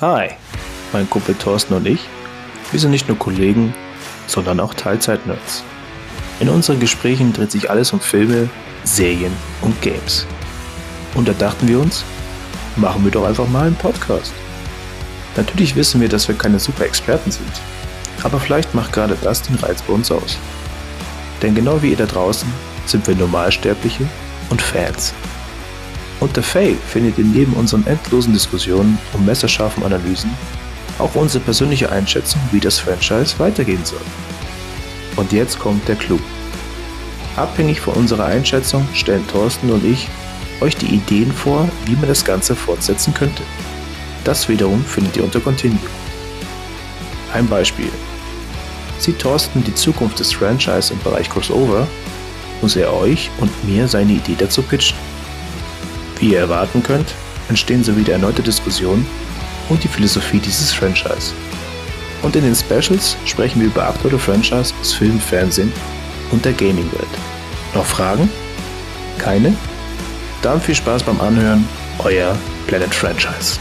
Hi, mein Kumpel Thorsten und ich, wir sind nicht nur Kollegen, sondern auch Teilzeit-Nerds. In unseren Gesprächen dreht sich alles um Filme, Serien und Games. Und da dachten wir uns, machen wir doch einfach mal einen Podcast. Natürlich wissen wir, dass wir keine super Experten sind, aber vielleicht macht gerade das den Reiz bei uns aus. Denn genau wie ihr da draußen sind wir Normalsterbliche und Fans. Unter Faye findet ihr neben unseren endlosen Diskussionen und messerscharfen Analysen auch unsere persönliche Einschätzung, wie das Franchise weitergehen soll. Und jetzt kommt der Clou. Abhängig von unserer Einschätzung stellen Thorsten und ich euch die Ideen vor, wie man das Ganze fortsetzen könnte. Das wiederum findet ihr unter Continuum. Ein Beispiel. Sieht Thorsten die Zukunft des Franchise im Bereich Crossover, muss er euch und mir seine Idee dazu pitchen. Wie ihr erwarten könnt, entstehen so wieder erneute Diskussionen und die Philosophie dieses Franchise. Und in den Specials sprechen wir über aktuelle Franchise aus Film, Fernsehen und der Gaming-Welt. Noch Fragen? Keine? Dann viel Spaß beim Anhören, euer Planet Franchise.